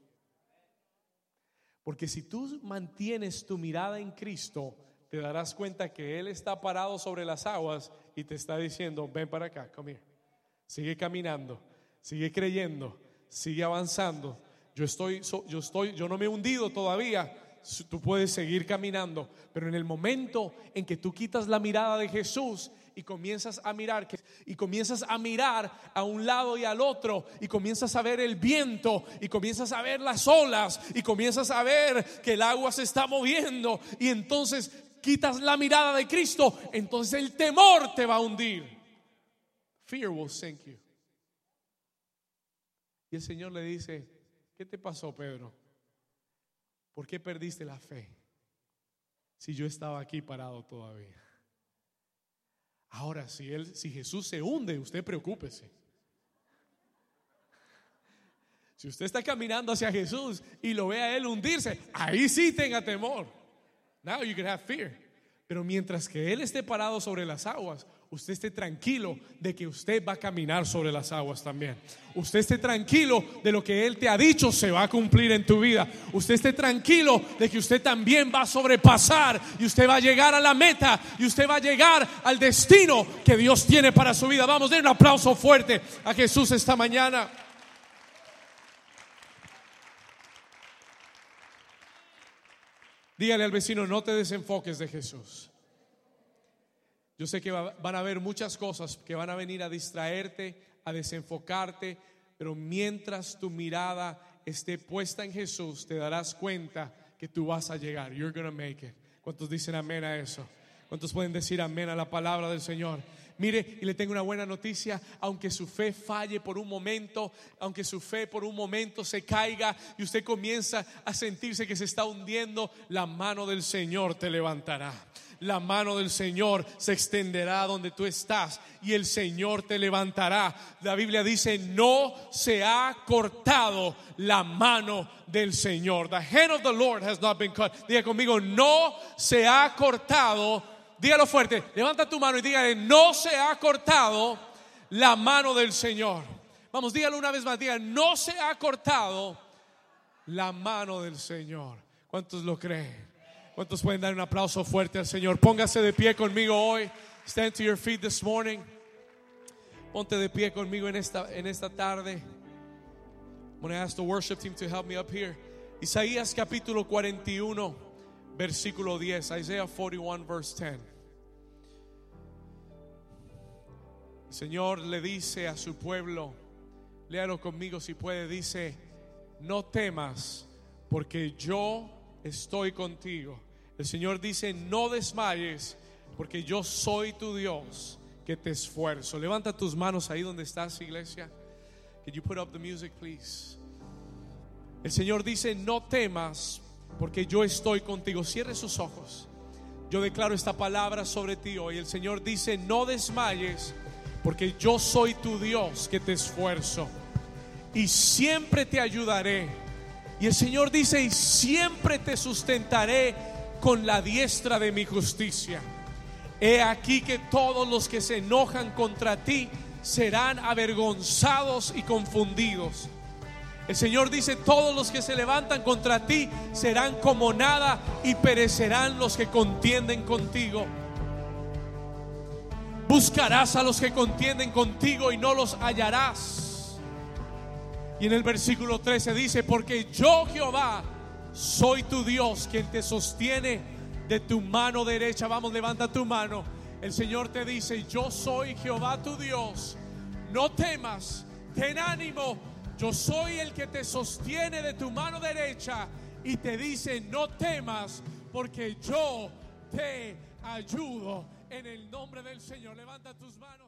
Porque si tú mantienes tu mirada en Cristo, te darás cuenta que Él está parado sobre las aguas y te está diciendo, ven para acá, come Sigue caminando, sigue creyendo, sigue avanzando. Yo estoy, yo estoy, yo no me he hundido todavía. Tú puedes seguir caminando, pero en el momento en que tú quitas la mirada de Jesús y comienzas a mirar y comienzas a mirar a un lado y al otro y comienzas a ver el viento y comienzas a ver las olas y comienzas a ver que el agua se está moviendo y entonces quitas la mirada de Cristo, entonces el temor te va a hundir. Fear will sink you. Y el Señor le dice, ¿qué te pasó, Pedro? ¿Por qué perdiste la fe? Si yo estaba aquí parado todavía. Ahora, si, él, si Jesús se hunde, usted preocúpese. Si usted está caminando hacia Jesús y lo ve a Él hundirse, ahí sí tenga temor. Now you can have fear. Pero mientras que Él esté parado sobre las aguas, usted esté tranquilo de que usted va a caminar sobre las aguas también. Usted esté tranquilo de lo que Él te ha dicho se va a cumplir en tu vida. Usted esté tranquilo de que usted también va a sobrepasar y usted va a llegar a la meta y usted va a llegar al destino que Dios tiene para su vida. Vamos, dar un aplauso fuerte a Jesús esta mañana. Dígale al vecino, no te desenfoques de Jesús. Yo sé que van a haber muchas cosas que van a venir a distraerte, a desenfocarte, pero mientras tu mirada esté puesta en Jesús, te darás cuenta que tú vas a llegar. You're gonna make it. ¿Cuántos dicen amén a eso? ¿Cuántos pueden decir amén a la palabra del Señor? Mire, y le tengo una buena noticia, aunque su fe falle por un momento, aunque su fe por un momento se caiga y usted comienza a sentirse que se está hundiendo, la mano del Señor te levantará la mano del Señor se extenderá donde tú estás y el Señor te levantará. La Biblia dice, no se ha cortado la mano del Señor. The hand of the Lord has not been cut. Diga conmigo, no se ha cortado. Dígalo fuerte, levanta tu mano y dígale, no se ha cortado la mano del Señor. Vamos, dígalo una vez más, diga, no se ha cortado la mano del Señor. ¿Cuántos lo creen? ¿Cuántos pueden dar un aplauso fuerte al Señor? Póngase de pie conmigo hoy. Stand to your feet this morning. Ponte de pie conmigo en esta, en esta tarde. I'm going to ask the worship team to help me up here. Isaías capítulo 41, versículo 10. Isaiah 41, verse 10. Señor le dice a su pueblo, léalo conmigo si puede, dice, no temas, porque yo estoy contigo. El Señor dice, no desmayes, porque yo soy tu Dios, que te esfuerzo. Levanta tus manos ahí donde estás, iglesia. Can you put up the music, please? El Señor dice, no temas, porque yo estoy contigo. Cierre sus ojos. Yo declaro esta palabra sobre ti hoy. El Señor dice, no desmayes, porque yo soy tu Dios que te esfuerzo y siempre te ayudaré. Y el Señor dice, y siempre te sustentaré con la diestra de mi justicia. He aquí que todos los que se enojan contra ti serán avergonzados y confundidos. El Señor dice, todos los que se levantan contra ti serán como nada y perecerán los que contienden contigo. Buscarás a los que contienden contigo y no los hallarás. Y en el versículo 13 dice, porque yo Jehová soy tu Dios quien te sostiene de tu mano derecha. Vamos, levanta tu mano. El Señor te dice, yo soy Jehová tu Dios. No temas, ten ánimo. Yo soy el que te sostiene de tu mano derecha y te dice, no temas, porque yo te ayudo en el nombre del Señor. Levanta tus manos.